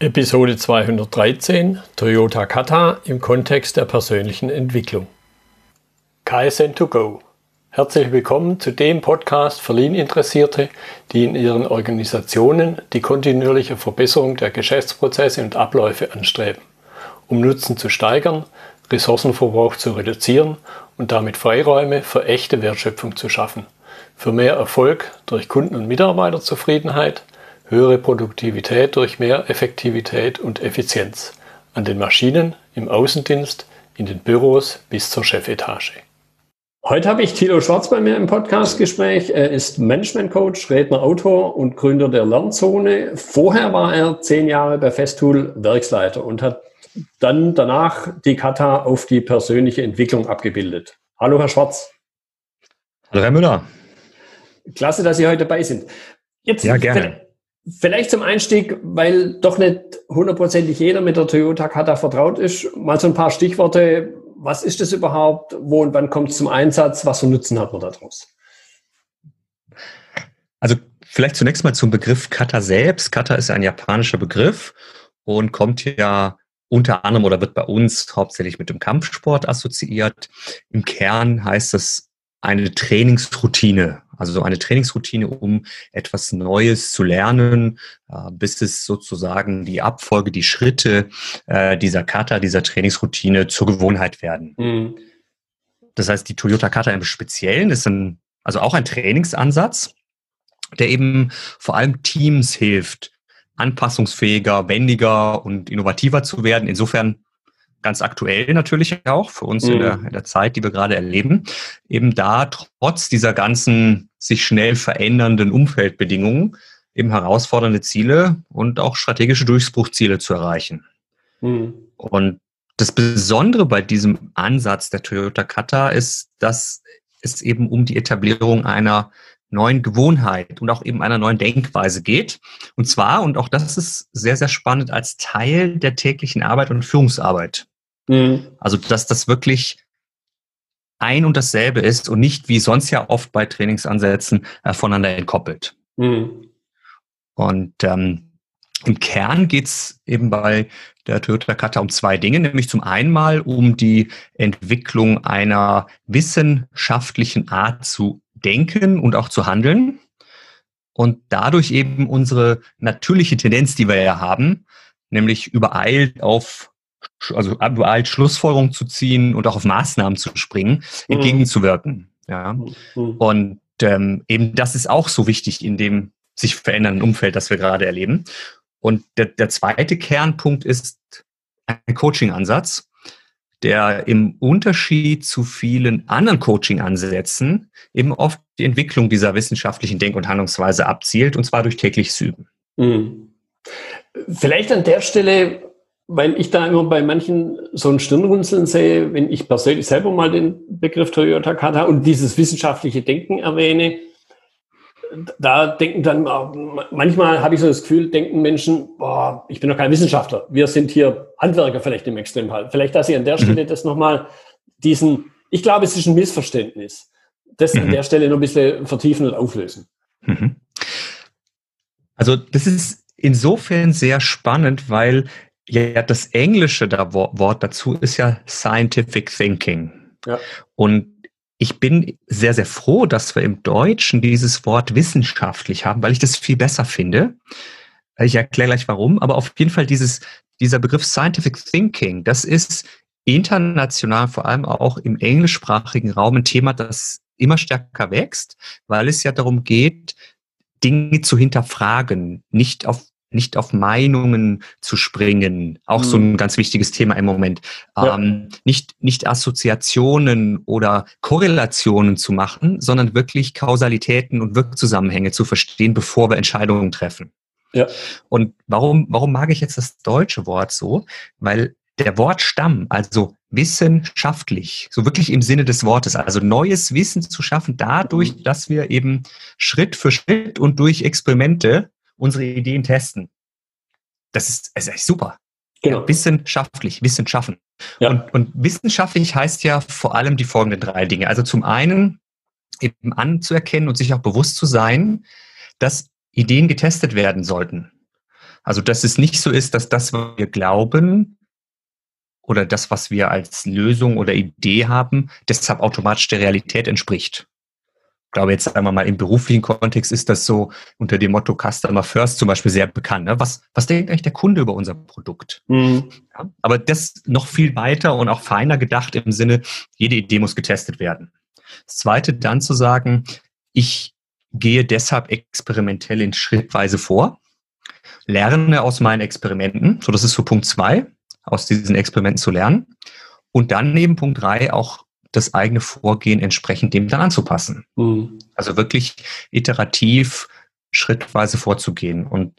Episode 213 Toyota Kata im Kontext der persönlichen Entwicklung. KSN2Go. Herzlich willkommen zu dem Podcast für Lean-Interessierte, die in ihren Organisationen die kontinuierliche Verbesserung der Geschäftsprozesse und Abläufe anstreben, um Nutzen zu steigern, Ressourcenverbrauch zu reduzieren und damit Freiräume für echte Wertschöpfung zu schaffen, für mehr Erfolg durch Kunden- und Mitarbeiterzufriedenheit, höhere Produktivität durch mehr Effektivität und Effizienz an den Maschinen, im Außendienst, in den Büros bis zur Chefetage. Heute habe ich Thilo Schwarz bei mir im Podcastgespräch. Er ist Management-Coach, Redner, Autor und Gründer der Lernzone. Vorher war er zehn Jahre bei Festool Werksleiter und hat dann danach die Kata auf die persönliche Entwicklung abgebildet. Hallo, Herr Schwarz. Hallo, Herr Müller. Klasse, dass Sie heute dabei sind. Jetzt, ja, gerne. Vielleicht zum Einstieg, weil doch nicht hundertprozentig jeder mit der Toyota Kata vertraut ist, mal so ein paar Stichworte. Was ist das überhaupt? Wo und wann kommt es zum Einsatz? Was für Nutzen hat man daraus? Also vielleicht zunächst mal zum Begriff Kata selbst. Kata ist ein japanischer Begriff und kommt ja unter anderem oder wird bei uns hauptsächlich mit dem Kampfsport assoziiert. Im Kern heißt es eine Trainingsroutine, also eine Trainingsroutine, um etwas Neues zu lernen, äh, bis es sozusagen die Abfolge, die Schritte äh, dieser Kata, dieser Trainingsroutine zur Gewohnheit werden. Mhm. Das heißt, die Toyota Kata im Speziellen ist ein, also auch ein Trainingsansatz, der eben vor allem Teams hilft, anpassungsfähiger, wendiger und innovativer zu werden. Insofern ganz aktuell natürlich auch für uns mhm. in, der, in der Zeit, die wir gerade erleben, eben da trotz dieser ganzen sich schnell verändernden Umfeldbedingungen eben herausfordernde Ziele und auch strategische Durchbruchziele zu erreichen. Mhm. Und das Besondere bei diesem Ansatz der Toyota Kata ist, dass es eben um die Etablierung einer neuen Gewohnheit und auch eben einer neuen Denkweise geht. Und zwar, und auch das ist sehr, sehr spannend, als Teil der täglichen Arbeit und Führungsarbeit. Mhm. Also, dass das wirklich ein und dasselbe ist und nicht wie sonst ja oft bei Trainingsansätzen äh, voneinander entkoppelt. Mhm. Und ähm, im Kern geht's eben bei der Toyota Kata um zwei Dinge, nämlich zum einen mal um die Entwicklung einer wissenschaftlichen Art zu denken und auch zu handeln und dadurch eben unsere natürliche Tendenz, die wir ja haben, nämlich übereilt auf also überall Schlussfolgerungen zu ziehen und auch auf Maßnahmen zu springen, mhm. entgegenzuwirken. Ja. Mhm. Und ähm, eben das ist auch so wichtig in dem sich verändernden Umfeld, das wir gerade erleben. Und der, der zweite Kernpunkt ist ein Coaching-Ansatz, der im Unterschied zu vielen anderen Coaching-Ansätzen eben oft die Entwicklung dieser wissenschaftlichen Denk- und Handlungsweise abzielt, und zwar durch tägliches Üben. Mhm. Vielleicht an der Stelle weil ich da immer bei manchen so ein Stirnrunzeln sehe, wenn ich persönlich selber mal den Begriff Toyota Kata und dieses wissenschaftliche Denken erwähne, da denken dann, manchmal habe ich so das Gefühl, denken Menschen, boah, ich bin doch kein Wissenschaftler, wir sind hier Handwerker vielleicht im Extremfall. Vielleicht, dass ich an der Stelle mhm. das nochmal diesen, ich glaube, es ist ein Missverständnis, das mhm. an der Stelle noch ein bisschen vertiefen und auflösen. Mhm. Also das ist insofern sehr spannend, weil ja, das englische Wort dazu ist ja Scientific Thinking. Ja. Und ich bin sehr, sehr froh, dass wir im Deutschen dieses Wort wissenschaftlich haben, weil ich das viel besser finde. Ich erkläre gleich warum, aber auf jeden Fall dieses, dieser Begriff Scientific Thinking, das ist international, vor allem auch im englischsprachigen Raum ein Thema, das immer stärker wächst, weil es ja darum geht, Dinge zu hinterfragen, nicht auf nicht auf Meinungen zu springen, auch mhm. so ein ganz wichtiges Thema im Moment, ja. ähm, nicht, nicht Assoziationen oder Korrelationen zu machen, sondern wirklich Kausalitäten und Wirkzusammenhänge zu verstehen, bevor wir Entscheidungen treffen. Ja. Und warum, warum mag ich jetzt das deutsche Wort so? Weil der Wortstamm, also wissenschaftlich, so wirklich im Sinne des Wortes, also neues Wissen zu schaffen, dadurch, mhm. dass wir eben Schritt für Schritt und durch Experimente unsere Ideen testen. Das ist, das ist super. Genau. Wissenschaftlich, Wissen schaffen. Ja. Und, und wissenschaftlich heißt ja vor allem die folgenden drei Dinge. Also zum einen eben anzuerkennen und sich auch bewusst zu sein, dass Ideen getestet werden sollten. Also, dass es nicht so ist, dass das, was wir glauben oder das, was wir als Lösung oder Idee haben, deshalb automatisch der Realität entspricht. Ich glaube, jetzt einmal mal im beruflichen Kontext ist das so unter dem Motto Customer First zum Beispiel sehr bekannt. Ne? Was, was denkt eigentlich der Kunde über unser Produkt? Mhm. Ja, aber das noch viel weiter und auch feiner gedacht im Sinne, jede Idee muss getestet werden. Das zweite dann zu sagen, ich gehe deshalb experimentell in Schrittweise vor lerne aus meinen Experimenten. So, das ist so Punkt zwei, aus diesen Experimenten zu lernen. Und dann neben Punkt drei auch das eigene Vorgehen entsprechend dem dann anzupassen. Mhm. Also wirklich iterativ, schrittweise vorzugehen. Und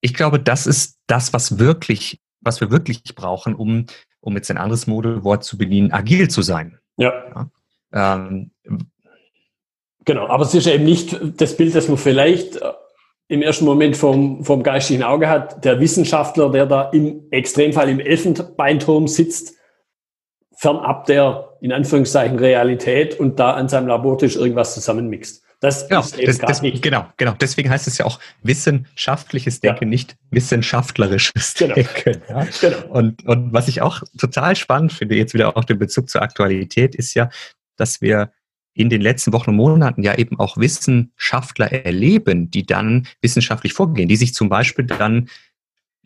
ich glaube, das ist das, was wirklich, was wir wirklich brauchen, um, um jetzt ein anderes Modewort zu bedienen, agil zu sein. Ja. ja. Ähm, genau, aber es ist eben nicht das Bild, das man vielleicht im ersten Moment vom, vom geistigen Auge hat, der Wissenschaftler, der da im Extremfall im Elfenbeinturm sitzt, fernab der, in Anführungszeichen, Realität und da an seinem Labortisch irgendwas zusammenmixt. Das genau, ist eben das, nicht. Genau, genau. Deswegen heißt es ja auch wissenschaftliches Denken, ja. nicht wissenschaftlerisches genau. Denken. Ja? Genau. Und, und was ich auch total spannend finde, jetzt wieder auch den Bezug zur Aktualität, ist ja, dass wir in den letzten Wochen und Monaten ja eben auch Wissenschaftler erleben, die dann wissenschaftlich vorgehen, die sich zum Beispiel dann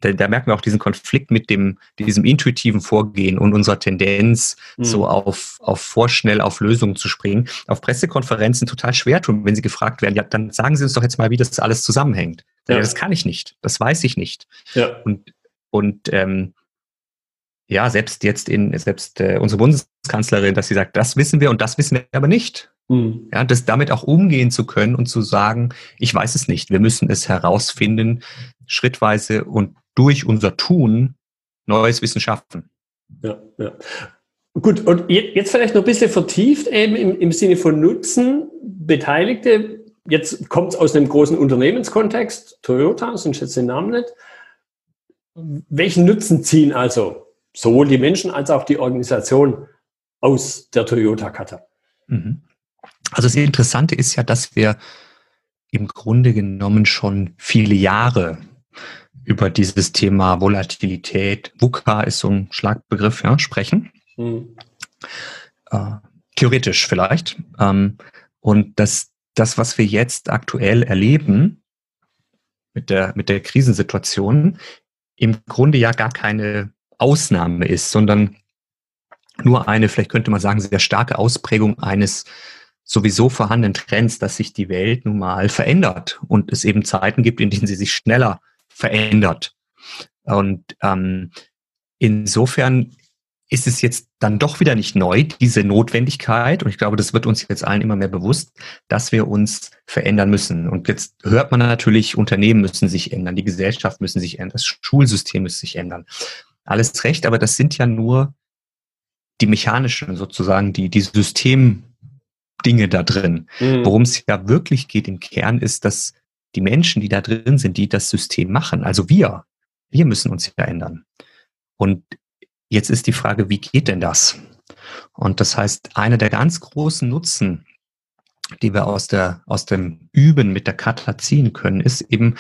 da, da merken wir auch diesen Konflikt mit dem, diesem intuitiven Vorgehen und unserer Tendenz, mhm. so auf, auf vorschnell auf Lösungen zu springen, auf Pressekonferenzen total schwer tun, wenn sie gefragt werden, ja, dann sagen Sie uns doch jetzt mal, wie das alles zusammenhängt. Ja. ja das kann ich nicht, das weiß ich nicht. Ja. Und, und ähm, ja, selbst jetzt in, selbst äh, unsere Bundeskanzlerin, dass sie sagt, das wissen wir und das wissen wir aber nicht. Mhm. Ja, das damit auch umgehen zu können und zu sagen, ich weiß es nicht. Wir müssen es herausfinden, schrittweise und durch unser Tun neues Wissen schaffen. Ja, ja. Gut, und jetzt vielleicht noch ein bisschen vertieft eben im, im Sinne von Nutzen. Beteiligte, jetzt kommt es aus einem großen Unternehmenskontext, Toyota, sonst jetzt den Namen nicht. Welchen Nutzen ziehen also sowohl die Menschen als auch die Organisation aus der Toyota-Karte. Mhm. Also das Interessante ist ja, dass wir im Grunde genommen schon viele Jahre über dieses Thema Volatilität, VUCA ist so ein Schlagbegriff, ja, sprechen. Mhm. Äh, theoretisch vielleicht. Ähm, und das, das, was wir jetzt aktuell erleben mit der, mit der Krisensituation, im Grunde ja gar keine Ausnahme ist, sondern nur eine, vielleicht könnte man sagen, sehr starke Ausprägung eines sowieso vorhandenen Trends, dass sich die Welt nun mal verändert und es eben Zeiten gibt, in denen sie sich schneller verändert. Und ähm, insofern ist es jetzt dann doch wieder nicht neu, diese Notwendigkeit, und ich glaube, das wird uns jetzt allen immer mehr bewusst, dass wir uns verändern müssen. Und jetzt hört man natürlich, Unternehmen müssen sich ändern, die Gesellschaft müssen sich ändern, das Schulsystem muss sich ändern alles recht, aber das sind ja nur die mechanischen sozusagen, die, die Systemdinge da drin. Mhm. Worum es ja wirklich geht im Kern ist, dass die Menschen, die da drin sind, die das System machen, also wir, wir müssen uns ja ändern. Und jetzt ist die Frage, wie geht denn das? Und das heißt, einer der ganz großen Nutzen, die wir aus der, aus dem Üben mit der Kata ziehen können, ist eben,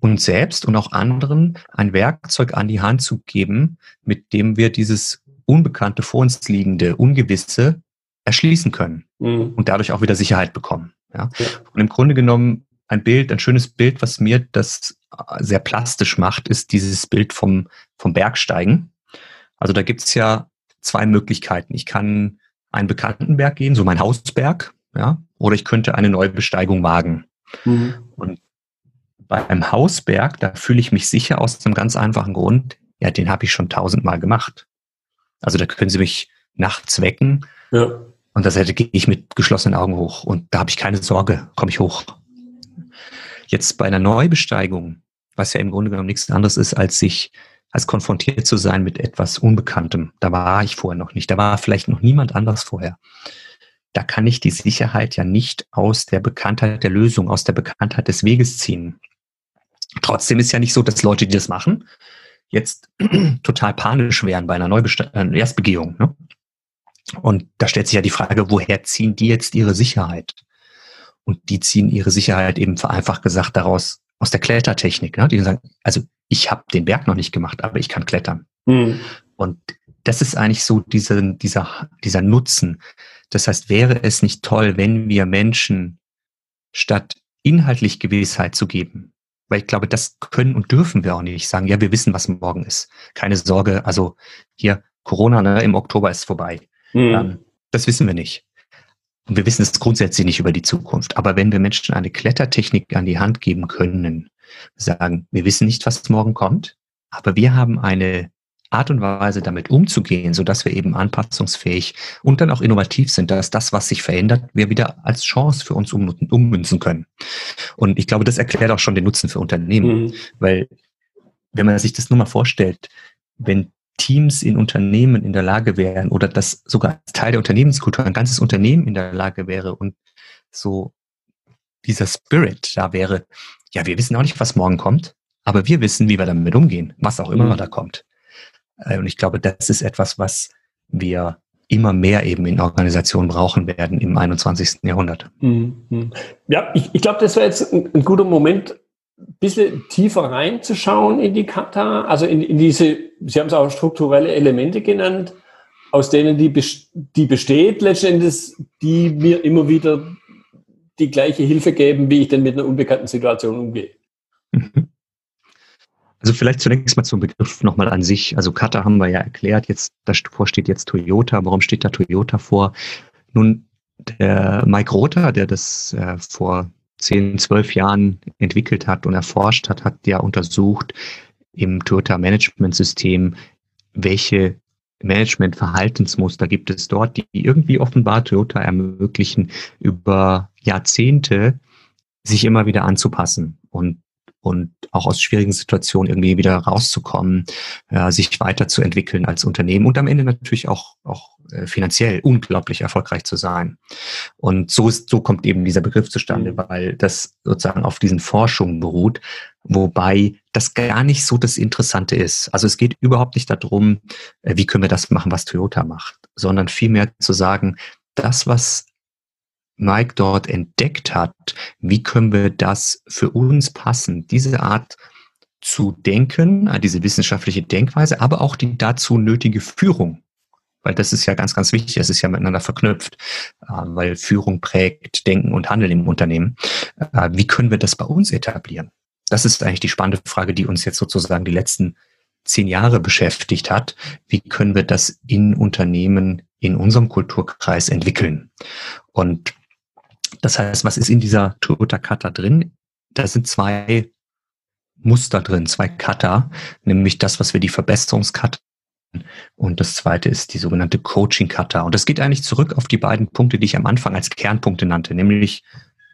uns selbst und auch anderen ein Werkzeug an die Hand zu geben, mit dem wir dieses Unbekannte vor uns liegende, Ungewisse erschließen können mhm. und dadurch auch wieder Sicherheit bekommen. Ja? ja? Und im Grunde genommen ein Bild, ein schönes Bild, was mir das sehr plastisch macht, ist dieses Bild vom, vom Bergsteigen. Also da gibt es ja zwei Möglichkeiten. Ich kann einen bekannten Berg gehen, so mein Hausberg, ja, oder ich könnte eine Neubesteigung wagen. Mhm. Und beim Hausberg, da fühle ich mich sicher aus einem ganz einfachen Grund, ja, den habe ich schon tausendmal gemacht. Also da können Sie mich nachts wecken ja. und das hätte gehe ich mit geschlossenen Augen hoch und da habe ich keine Sorge, komme ich hoch. Jetzt bei einer Neubesteigung, was ja im Grunde genommen nichts anderes ist, als sich als konfrontiert zu sein mit etwas Unbekanntem. Da war ich vorher noch nicht, da war vielleicht noch niemand anders vorher. Da kann ich die Sicherheit ja nicht aus der Bekanntheit der Lösung, aus der Bekanntheit des Weges ziehen. Trotzdem ist ja nicht so, dass Leute, die das machen, jetzt total panisch wären bei einer Neubest äh, Erstbegehung. Ne? Und da stellt sich ja die Frage, woher ziehen die jetzt ihre Sicherheit? Und die ziehen ihre Sicherheit eben vereinfacht gesagt daraus, aus der Klettertechnik, ne? die sagen, also ich habe den Berg noch nicht gemacht, aber ich kann klettern. Mhm. Und das ist eigentlich so diese, dieser, dieser Nutzen. Das heißt, wäre es nicht toll, wenn wir Menschen statt inhaltlich Gewissheit zu geben, weil ich glaube, das können und dürfen wir auch nicht sagen, ja, wir wissen, was morgen ist. Keine Sorge, also hier Corona ne, im Oktober ist vorbei. Mhm. Ähm, das wissen wir nicht. Und wir wissen es grundsätzlich nicht über die Zukunft. Aber wenn wir Menschen eine Klettertechnik an die Hand geben können, sagen, wir wissen nicht, was morgen kommt, aber wir haben eine Art und Weise, damit umzugehen, so dass wir eben anpassungsfähig und dann auch innovativ sind, dass das, was sich verändert, wir wieder als Chance für uns ummünzen können. Und ich glaube, das erklärt auch schon den Nutzen für Unternehmen, mhm. weil wenn man sich das nur mal vorstellt, wenn Teams in Unternehmen in der Lage wären oder das sogar als Teil der Unternehmenskultur ein ganzes Unternehmen in der Lage wäre und so dieser Spirit da wäre, ja, wir wissen auch nicht, was morgen kommt, aber wir wissen, wie wir damit umgehen, was auch immer mhm. da kommt. Äh, und ich glaube, das ist etwas, was wir immer mehr eben in Organisationen brauchen werden im 21. Jahrhundert. Mhm. Ja, ich, ich glaube, das wäre jetzt ein, ein guter Moment, bisschen tiefer reinzuschauen in die Kata, also in, in diese, Sie haben es auch strukturelle Elemente genannt, aus denen die, die besteht letztendlich, die mir immer wieder die gleiche Hilfe geben, wie ich denn mit einer unbekannten Situation umgehe. Mhm. Also vielleicht zunächst mal zum Begriff nochmal an sich. Also Kata haben wir ja erklärt, jetzt davor steht jetzt Toyota. Warum steht da Toyota vor? Nun, der Mike Rother, der das äh, vor zehn, zwölf Jahren entwickelt hat und erforscht hat, hat ja untersucht im Toyota Management System, welche Management-Verhaltensmuster gibt es dort, die irgendwie offenbar Toyota ermöglichen, über Jahrzehnte sich immer wieder anzupassen. Und und auch aus schwierigen Situationen irgendwie wieder rauszukommen, äh, sich weiterzuentwickeln als Unternehmen und am Ende natürlich auch, auch äh, finanziell unglaublich erfolgreich zu sein. Und so ist, so kommt eben dieser Begriff zustande, mhm. weil das sozusagen auf diesen Forschungen beruht, wobei das gar nicht so das Interessante ist. Also es geht überhaupt nicht darum, äh, wie können wir das machen, was Toyota macht, sondern vielmehr zu sagen, das, was Mike dort entdeckt hat, wie können wir das für uns passen, diese Art zu denken, äh, diese wissenschaftliche Denkweise, aber auch die dazu nötige Führung. Weil das ist ja ganz, ganz wichtig, es ist ja miteinander verknüpft, äh, weil Führung prägt Denken und Handeln im Unternehmen. Äh, wie können wir das bei uns etablieren? Das ist eigentlich die spannende Frage, die uns jetzt sozusagen die letzten zehn Jahre beschäftigt hat. Wie können wir das in Unternehmen in unserem Kulturkreis entwickeln? Und das heißt, was ist in dieser Toyota Kata drin? Da sind zwei Muster drin, zwei Kata, nämlich das, was wir die Verbesserungskata und das zweite ist die sogenannte Coaching Kata. Und das geht eigentlich zurück auf die beiden Punkte, die ich am Anfang als Kernpunkte nannte, nämlich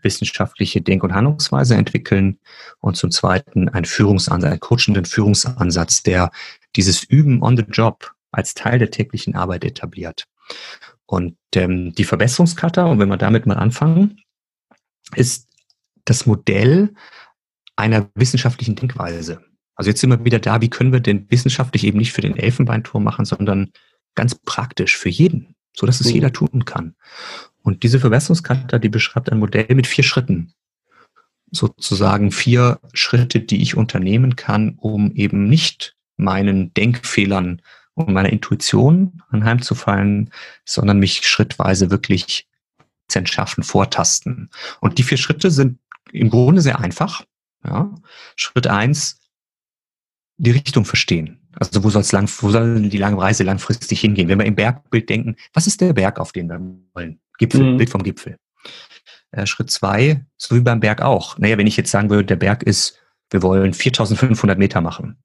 wissenschaftliche Denk- und Handlungsweise entwickeln und zum zweiten ein Führungsansatz, einen coachenden Führungsansatz, der dieses Üben on the Job als Teil der täglichen Arbeit etabliert. Und ähm, die Verbesserungskata, und wenn wir damit mal anfangen, ist das Modell einer wissenschaftlichen Denkweise. Also jetzt sind wir wieder da, wie können wir denn wissenschaftlich eben nicht für den Elfenbeinturm machen, sondern ganz praktisch für jeden, so dass es mhm. jeder tun kann. Und diese Verbesserungskata, die beschreibt ein Modell mit vier Schritten. Sozusagen vier Schritte, die ich unternehmen kann, um eben nicht meinen Denkfehlern um meiner Intuition anheimzufallen, sondern mich schrittweise wirklich zu entschaffen, vortasten. Und die vier Schritte sind im Grunde sehr einfach. Ja. Schritt eins, die Richtung verstehen. Also wo, soll's lang, wo soll die lange Reise langfristig hingehen? Wenn wir im Bergbild denken, was ist der Berg, auf den wir wollen? Gipfel, mhm. Bild vom Gipfel. Äh, Schritt zwei, so wie beim Berg auch. Naja, wenn ich jetzt sagen würde, der Berg ist, wir wollen 4500 Meter machen.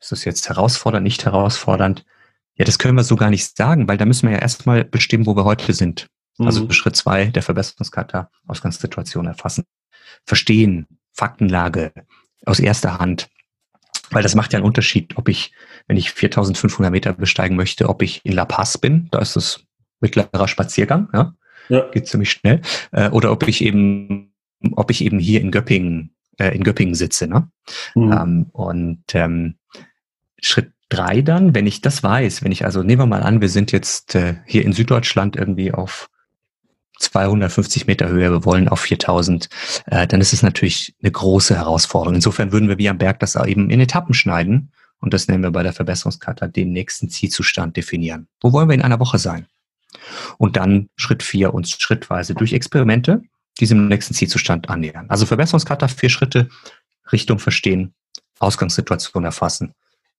Ist das jetzt herausfordernd, nicht herausfordernd? Ja, das können wir so gar nicht sagen, weil da müssen wir ja erstmal bestimmen, wo wir heute sind. Also mhm. Schritt zwei der Verbesserungskata, Ausgangssituation erfassen, verstehen, Faktenlage aus erster Hand. Weil das macht ja einen Unterschied, ob ich, wenn ich 4500 Meter besteigen möchte, ob ich in La Paz bin, da ist es mittlerer Spaziergang, ja, ja. geht ziemlich schnell, äh, oder ob ich eben, ob ich eben hier in Göppingen, äh, in Göppingen sitze, ne? Mhm. Ähm, und ähm, Schritt drei dann, wenn ich das weiß, wenn ich also, nehmen wir mal an, wir sind jetzt äh, hier in Süddeutschland irgendwie auf 250 Meter Höhe, wir wollen auf 4000, äh, dann ist es natürlich eine große Herausforderung. Insofern würden wir wie am Berg das eben in Etappen schneiden und das nennen wir bei der Verbesserungskarte den nächsten Zielzustand definieren. Wo wollen wir in einer Woche sein? Und dann Schritt vier uns schrittweise durch Experimente diesem nächsten Zielzustand annähern. Also Verbesserungskarte vier Schritte, Richtung verstehen, Ausgangssituation erfassen,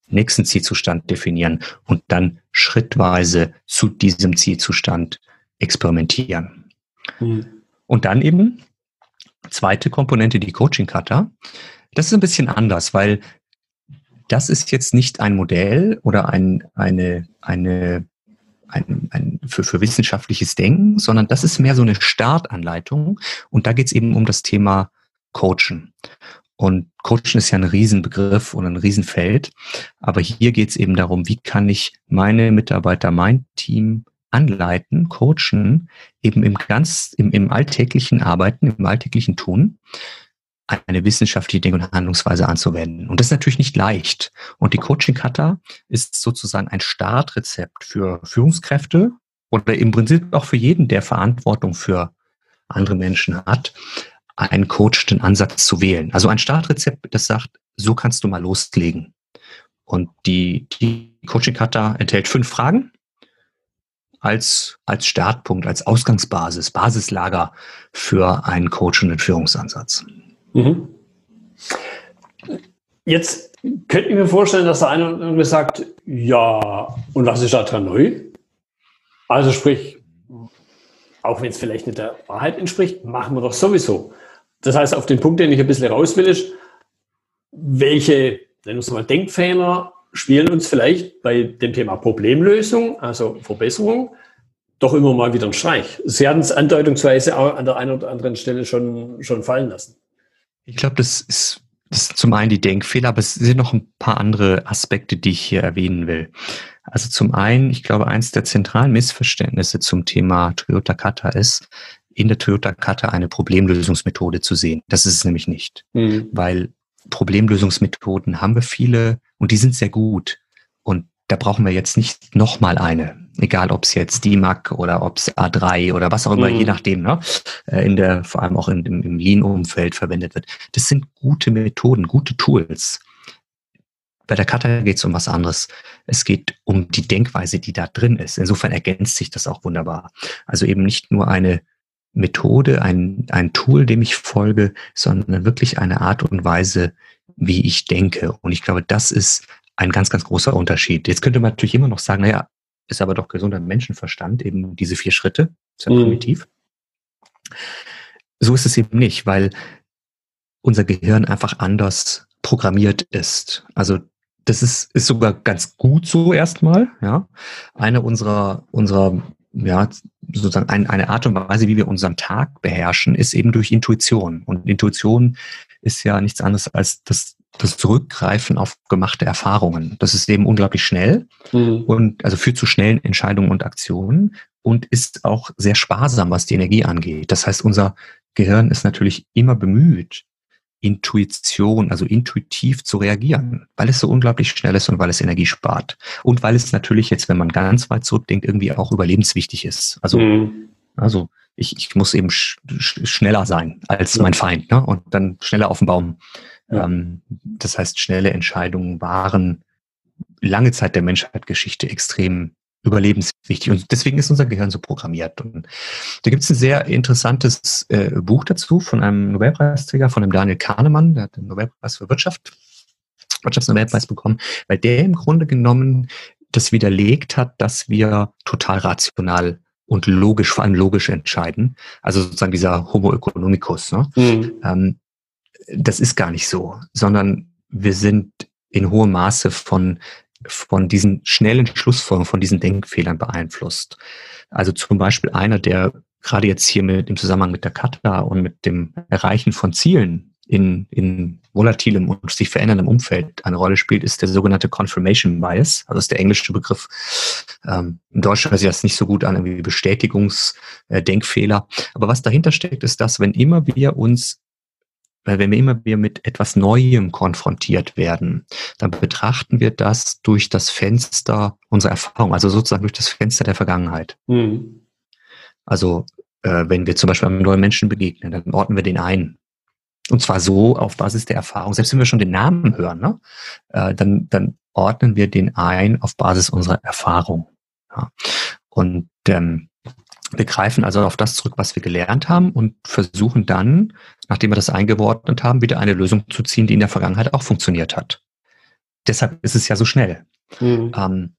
nächsten Zielzustand definieren und dann schrittweise zu diesem Zielzustand experimentieren. Mhm. Und dann eben zweite Komponente, die Coaching-Kata. Das ist ein bisschen anders, weil das ist jetzt nicht ein Modell oder ein, eine, eine, ein, ein, für, für wissenschaftliches Denken, sondern das ist mehr so eine Startanleitung. Und da geht es eben um das Thema Coachen. Und Coachen ist ja ein Riesenbegriff und ein Riesenfeld. Aber hier geht es eben darum, wie kann ich meine Mitarbeiter, mein Team anleiten, coachen, eben im ganz, im, im alltäglichen Arbeiten, im alltäglichen Tun, eine wissenschaftliche Denk- und Handlungsweise anzuwenden. Und das ist natürlich nicht leicht. Und die Coaching Kata ist sozusagen ein Startrezept für Führungskräfte oder im Prinzip auch für jeden, der Verantwortung für andere Menschen hat, einen coachenden Ansatz zu wählen. Also ein Startrezept, das sagt, so kannst du mal loslegen. Und die, die Coaching Kata enthält fünf Fragen als, als Startpunkt, als Ausgangsbasis, Basislager für einen coachenden Führungsansatz. Mhm. Jetzt könnte ich mir vorstellen, dass der eine irgendwie sagt, ja, und was ist da dran neu? Also sprich, auch wenn es vielleicht nicht der Wahrheit entspricht, machen wir doch sowieso. Das heißt, auf den Punkt, den ich ein bisschen raus will, ist, welche, nennen wir es mal, Denkfehler spielen uns vielleicht bei dem Thema Problemlösung, also Verbesserung, doch immer mal wieder einen Streich. Sie hatten es andeutungsweise auch an der einen oder anderen Stelle schon, schon fallen lassen. Ich glaube, das ist, das ist zum einen die Denkfehler, aber es sind noch ein paar andere Aspekte, die ich hier erwähnen will. Also zum einen, ich glaube, eins der zentralen Missverständnisse zum Thema Toyota Kata ist, in der Toyota Kata eine Problemlösungsmethode zu sehen. Das ist es nämlich nicht, mhm. weil Problemlösungsmethoden haben wir viele und die sind sehr gut. Und da brauchen wir jetzt nicht nochmal eine. Egal, ob es jetzt DMAC oder ob es A3 oder was auch immer, mhm. je nachdem, ne, äh, in der, vor allem auch in, im, im Lean-Umfeld verwendet wird. Das sind gute Methoden, gute Tools. Bei der Kata geht es um was anderes. Es geht um die Denkweise, die da drin ist. Insofern ergänzt sich das auch wunderbar. Also eben nicht nur eine Methode, ein, ein Tool, dem ich folge, sondern wirklich eine Art und Weise, wie ich denke. Und ich glaube, das ist ein ganz, ganz großer Unterschied. Jetzt könnte man natürlich immer noch sagen, naja, ist aber doch gesunder Menschenverstand, eben diese vier Schritte, ist ja mhm. primitiv. So ist es eben nicht, weil unser Gehirn einfach anders programmiert ist. Also das ist, ist sogar ganz gut so erstmal, ja. Eine unserer, unserer ja, sozusagen ein, eine Art und Weise, wie wir unseren Tag beherrschen, ist eben durch Intuition. Und Intuition ist ja nichts anderes als das, das Zurückgreifen auf gemachte Erfahrungen. Das ist eben unglaublich schnell mhm. und also führt zu schnellen Entscheidungen und Aktionen und ist auch sehr sparsam, was die Energie angeht. Das heißt, unser Gehirn ist natürlich immer bemüht, Intuition, also intuitiv zu reagieren, weil es so unglaublich schnell ist und weil es Energie spart. Und weil es natürlich jetzt, wenn man ganz weit zurückdenkt, irgendwie auch überlebenswichtig ist. Also, mhm. also ich, ich muss eben sch sch schneller sein als ja. mein Feind ne? und dann schneller auf dem Baum. Ja. Ähm, das heißt, schnelle Entscheidungen waren lange Zeit der Menschheitsgeschichte extrem überlebenswichtig. Und deswegen ist unser Gehirn so programmiert. Und da gibt es ein sehr interessantes äh, Buch dazu von einem Nobelpreisträger, von dem Daniel Kahnemann, der hat den Nobelpreis für Wirtschaft, Wirtschaftsnobelpreis bekommen, weil der im Grunde genommen das widerlegt hat, dass wir total rational und logisch, vor allem logisch entscheiden. Also sozusagen dieser Homo economicus. Ne? Mhm. Ähm, das ist gar nicht so, sondern wir sind in hohem Maße von von diesen schnellen Schlussfolgerungen, von diesen Denkfehlern beeinflusst. Also zum Beispiel einer, der gerade jetzt hier mit im Zusammenhang mit der Kata und mit dem Erreichen von Zielen in, in volatilem und sich veränderndem Umfeld eine Rolle spielt, ist der sogenannte Confirmation Bias. Also ist der englische Begriff. Ähm, Im Deutschen hört sich das nicht so gut an, irgendwie Bestätigungsdenkfehler. Äh, Aber was dahinter steckt, ist, dass wenn immer wir uns weil wenn wir immer wieder mit etwas Neuem konfrontiert werden, dann betrachten wir das durch das Fenster unserer Erfahrung, also sozusagen durch das Fenster der Vergangenheit. Mhm. Also äh, wenn wir zum Beispiel einem neuen Menschen begegnen, dann ordnen wir den ein. Und zwar so auf Basis der Erfahrung. Selbst wenn wir schon den Namen hören, ne, äh, dann, dann ordnen wir den ein auf Basis unserer Erfahrung. Ja. Und ähm, wir greifen also auf das zurück, was wir gelernt haben und versuchen dann, nachdem wir das eingeordnet haben, wieder eine Lösung zu ziehen, die in der Vergangenheit auch funktioniert hat. Deshalb ist es ja so schnell. Mhm. Ähm,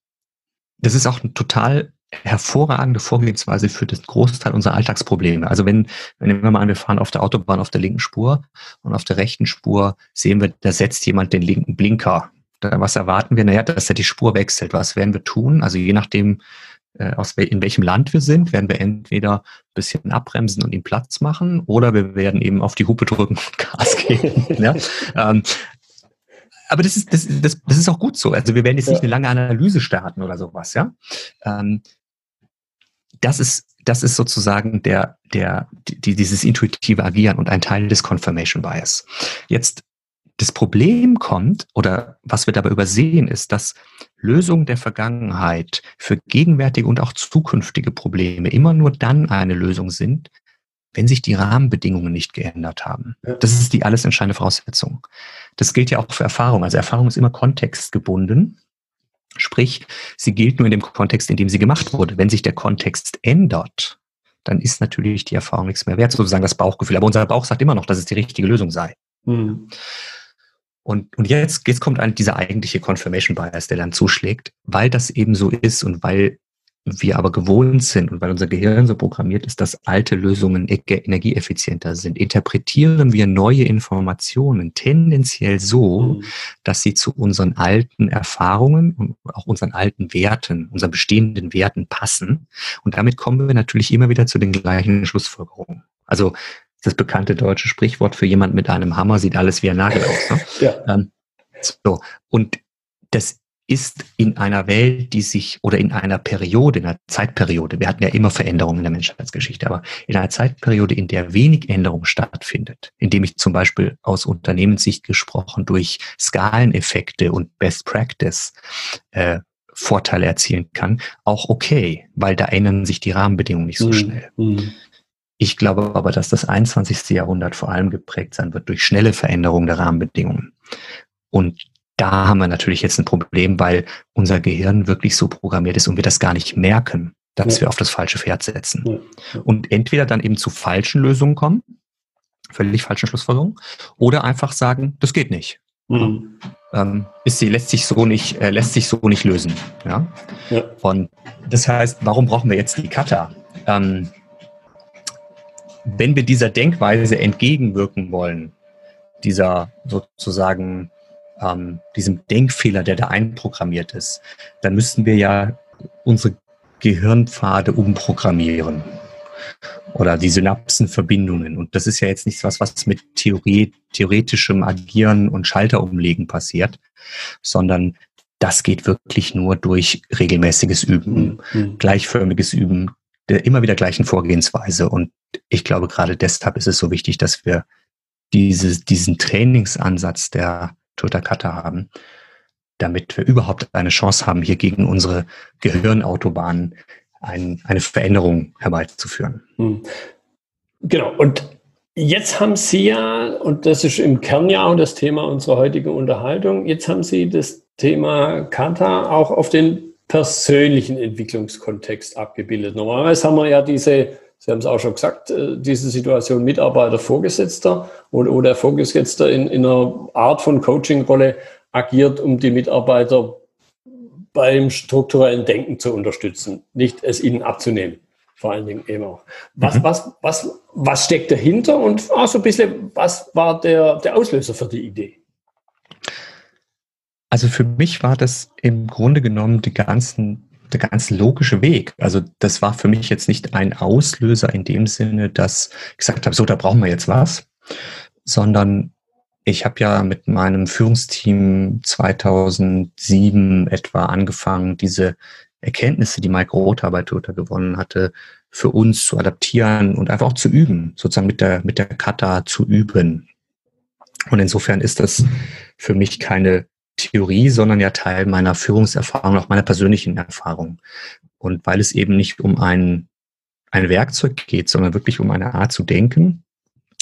das ist auch ein total hervorragende Vorgehensweise für den Großteil unserer Alltagsprobleme. Also wenn, wenn nehmen wir mal an, wir fahren auf der Autobahn auf der linken Spur und auf der rechten Spur sehen wir, da setzt jemand den linken Blinker. Da, was erwarten wir? Naja, dass er die Spur wechselt. Was werden wir tun? Also je nachdem, äh, aus wel in welchem Land wir sind, werden wir entweder ein bisschen abbremsen und ihm Platz machen oder wir werden eben auf die Hupe drücken und Gas geben. ja? ähm, aber das ist, das, das, das ist auch gut so. Also wir werden jetzt ja. nicht eine lange Analyse starten oder sowas, ja. Ähm, das ist, das ist sozusagen der, der, die, dieses intuitive Agieren und ein Teil des Confirmation Bias. Jetzt das Problem kommt, oder was wir dabei übersehen, ist, dass Lösungen der Vergangenheit für gegenwärtige und auch zukünftige Probleme immer nur dann eine Lösung sind, wenn sich die Rahmenbedingungen nicht geändert haben. Das ist die alles entscheidende Voraussetzung. Das gilt ja auch für Erfahrung. Also Erfahrung ist immer kontextgebunden. Sprich, sie gilt nur in dem Kontext, in dem sie gemacht wurde. Wenn sich der Kontext ändert, dann ist natürlich die Erfahrung nichts mehr wert, sozusagen das Bauchgefühl. Aber unser Bauch sagt immer noch, dass es die richtige Lösung sei. Mhm. Und, und jetzt, jetzt kommt ein, dieser eigentliche Confirmation Bias, der dann zuschlägt, weil das eben so ist und weil wir aber gewohnt sind und weil unser Gehirn so programmiert ist, dass alte Lösungen e-, energieeffizienter sind, interpretieren wir neue Informationen tendenziell so, mhm. dass sie zu unseren alten Erfahrungen und auch unseren alten Werten, unseren bestehenden Werten passen. Und damit kommen wir natürlich immer wieder zu den gleichen Schlussfolgerungen. Also das bekannte deutsche Sprichwort für jemand mit einem Hammer sieht alles wie ein Nagel aus. Ne? Ja. Ähm, so. Und das ist in einer Welt, die sich oder in einer Periode, in einer Zeitperiode, wir hatten ja immer Veränderungen in der Menschheitsgeschichte, aber in einer Zeitperiode, in der wenig Änderung stattfindet, indem ich zum Beispiel aus Unternehmenssicht gesprochen durch Skaleneffekte und Best Practice äh, Vorteile erzielen kann, auch okay, weil da ändern sich die Rahmenbedingungen nicht so mhm. schnell. Mhm. Ich glaube aber, dass das 21. Jahrhundert vor allem geprägt sein wird durch schnelle Veränderungen der Rahmenbedingungen. Und da haben wir natürlich jetzt ein Problem, weil unser Gehirn wirklich so programmiert ist und wir das gar nicht merken, dass ja. wir auf das falsche Pferd setzen. Ja. Und entweder dann eben zu falschen Lösungen kommen, völlig falschen Schlussfolgerungen, oder einfach sagen, das geht nicht. Mhm. Ähm, ist sie lässt sich so nicht äh, lässt sich so nicht lösen. Ja? ja? Und das heißt, warum brauchen wir jetzt die Kata? Ähm, wenn wir dieser Denkweise entgegenwirken wollen, dieser sozusagen ähm, diesem Denkfehler, der da einprogrammiert ist, dann müssten wir ja unsere Gehirnpfade umprogrammieren oder die Synapsenverbindungen. Und das ist ja jetzt nichts was, was mit Theorie, theoretischem Agieren und Schalterumlegen passiert, sondern das geht wirklich nur durch regelmäßiges Üben, mhm. gleichförmiges Üben, der immer wieder gleichen Vorgehensweise. Und ich glaube, gerade deshalb ist es so wichtig, dass wir dieses, diesen Trainingsansatz der Cutter haben, damit wir überhaupt eine Chance haben, hier gegen unsere Gehirnautobahnen ein, eine Veränderung herbeizuführen. Hm. Genau. Und jetzt haben Sie ja, und das ist im Kern ja auch das Thema unserer heutigen Unterhaltung, jetzt haben Sie das Thema Kata auch auf den persönlichen Entwicklungskontext abgebildet. Normalerweise haben wir ja diese Sie haben es auch schon gesagt, äh, diese Situation Mitarbeiter, Vorgesetzter oder, oder Vorgesetzter in, in einer Art von Coaching-Rolle agiert, um die Mitarbeiter beim strukturellen Denken zu unterstützen, nicht es ihnen abzunehmen. Vor allen Dingen eben auch. Was, mhm. was, was, was steckt dahinter und auch so ein bisschen, was war der, der Auslöser für die Idee? Also für mich war das im Grunde genommen die ganzen der ganz logische Weg. Also das war für mich jetzt nicht ein Auslöser in dem Sinne, dass ich gesagt habe, so, da brauchen wir jetzt was, sondern ich habe ja mit meinem Führungsteam 2007 etwa angefangen, diese Erkenntnisse, die Mike Rother bei Toyota gewonnen hatte, für uns zu adaptieren und einfach auch zu üben, sozusagen mit der, mit der Kata zu üben. Und insofern ist das für mich keine Theorie, sondern ja Teil meiner Führungserfahrung, auch meiner persönlichen Erfahrung. Und weil es eben nicht um einen ein Werkzeug geht, sondern wirklich um eine Art zu denken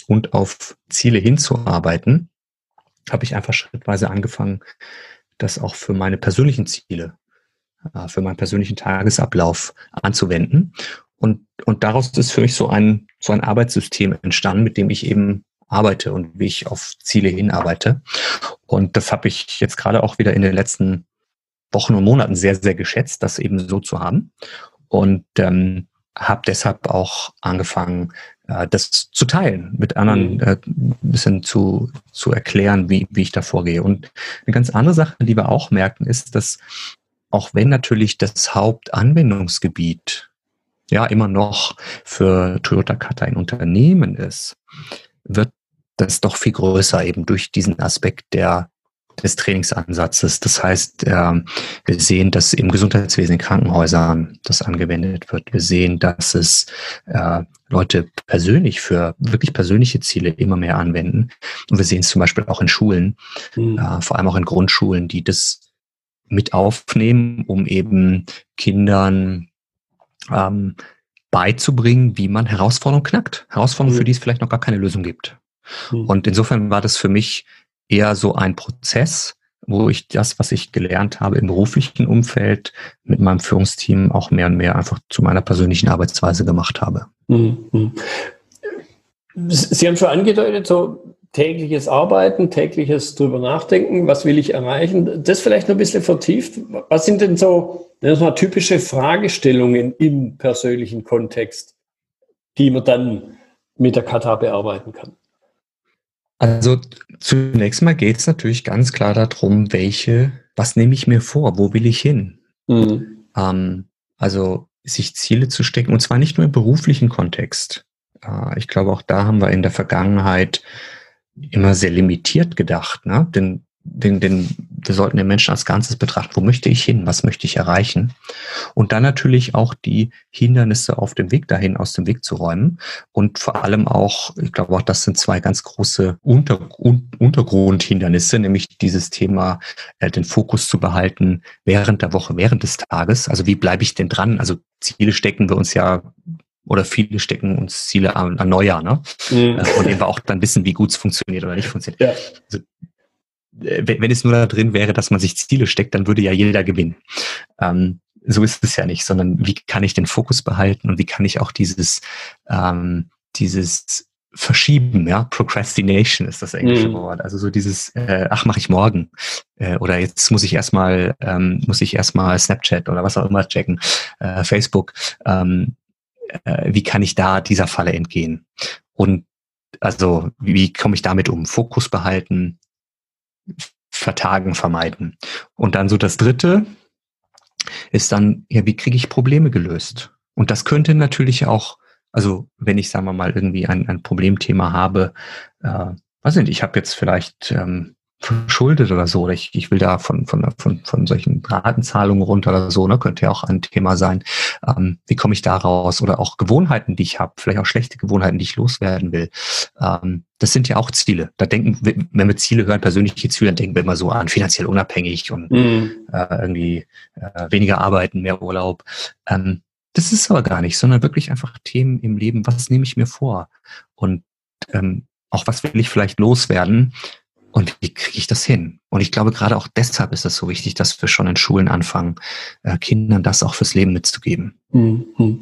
und auf Ziele hinzuarbeiten, habe ich einfach schrittweise angefangen, das auch für meine persönlichen Ziele, äh, für meinen persönlichen Tagesablauf anzuwenden. Und, und daraus ist für mich so ein, so ein Arbeitssystem entstanden, mit dem ich eben arbeite und wie ich auf Ziele hinarbeite. Und das habe ich jetzt gerade auch wieder in den letzten Wochen und Monaten sehr, sehr geschätzt, das eben so zu haben. Und ähm, habe deshalb auch angefangen, äh, das zu teilen, mit anderen mhm. äh, ein bisschen zu, zu erklären, wie, wie ich da vorgehe. Und eine ganz andere Sache, die wir auch merken, ist, dass auch wenn natürlich das Hauptanwendungsgebiet ja immer noch für Toyota Kata ein Unternehmen ist, wird das doch viel größer eben durch diesen Aspekt der des Trainingsansatzes. Das heißt, äh, wir sehen, dass im Gesundheitswesen in Krankenhäusern das angewendet wird. Wir sehen, dass es äh, Leute persönlich für wirklich persönliche Ziele immer mehr anwenden. Und wir sehen es zum Beispiel auch in Schulen, mhm. äh, vor allem auch in Grundschulen, die das mit aufnehmen, um eben Kindern ähm, beizubringen, wie man Herausforderungen knackt. Herausforderungen, mhm. für die es vielleicht noch gar keine Lösung gibt. Mhm. Und insofern war das für mich eher so ein Prozess, wo ich das, was ich gelernt habe im beruflichen Umfeld mit meinem Führungsteam auch mehr und mehr einfach zu meiner persönlichen Arbeitsweise gemacht habe. Mhm. Sie haben schon angedeutet, so tägliches Arbeiten, tägliches drüber nachdenken, was will ich erreichen? Das vielleicht noch ein bisschen vertieft. Was sind denn so mal, typische Fragestellungen im persönlichen Kontext, die man dann mit der Kata bearbeiten kann? Also zunächst mal geht es natürlich ganz klar darum, welche, was nehme ich mir vor, wo will ich hin? Mhm. Ähm, also sich Ziele zu stecken und zwar nicht nur im beruflichen Kontext. Äh, ich glaube, auch da haben wir in der Vergangenheit immer sehr limitiert gedacht, ne? Denn den, den, wir sollten den Menschen als Ganzes betrachten. Wo möchte ich hin? Was möchte ich erreichen? Und dann natürlich auch die Hindernisse auf dem Weg dahin aus dem Weg zu räumen. Und vor allem auch, ich glaube auch, das sind zwei ganz große Unter, Un, Untergrundhindernisse, nämlich dieses Thema, äh, den Fokus zu behalten während der Woche, während des Tages. Also wie bleibe ich denn dran? Also Ziele stecken wir uns ja oder viele stecken uns Ziele an, an Neujahr, ne? Mhm. Äh, von denen wir auch dann wissen, wie gut es funktioniert oder nicht funktioniert. Ja. Also wenn es nur da drin wäre, dass man sich Ziele steckt, dann würde ja jeder gewinnen. Ähm, so ist es ja nicht, sondern wie kann ich den Fokus behalten und wie kann ich auch dieses, ähm, dieses Verschieben, ja, Procrastination ist das englische mhm. Wort. Also so dieses, äh, ach, mache ich morgen. Äh, oder jetzt muss ich erstmal, ähm, muss ich erstmal Snapchat oder was auch immer checken, äh, Facebook. Ähm, äh, wie kann ich da dieser Falle entgehen? Und also, wie, wie komme ich damit um? Fokus behalten, Vertagen vermeiden. Und dann so das dritte ist dann, ja, wie kriege ich Probleme gelöst? Und das könnte natürlich auch, also wenn ich, sagen wir mal, irgendwie ein, ein Problemthema habe, äh, weiß nicht, ich habe jetzt vielleicht ähm, verschuldet oder so, oder ich, ich will da von, von, von, von solchen Ratenzahlungen runter oder so, ne, könnte ja auch ein Thema sein. Ähm, wie komme ich da raus? Oder auch Gewohnheiten, die ich habe, vielleicht auch schlechte Gewohnheiten, die ich loswerden will. Ähm, das sind ja auch Ziele. Da denken, wenn wir Ziele hören, persönliche Ziele, dann denken wir immer so an finanziell unabhängig und mhm. äh, irgendwie äh, weniger arbeiten, mehr Urlaub. Ähm, das ist aber gar nicht, sondern wirklich einfach Themen im Leben, was nehme ich mir vor? Und ähm, auch was will ich vielleicht loswerden? Und wie kriege ich das hin? Und ich glaube, gerade auch deshalb ist es so wichtig, dass wir schon in Schulen anfangen, äh, Kindern das auch fürs Leben mitzugeben. Mhm.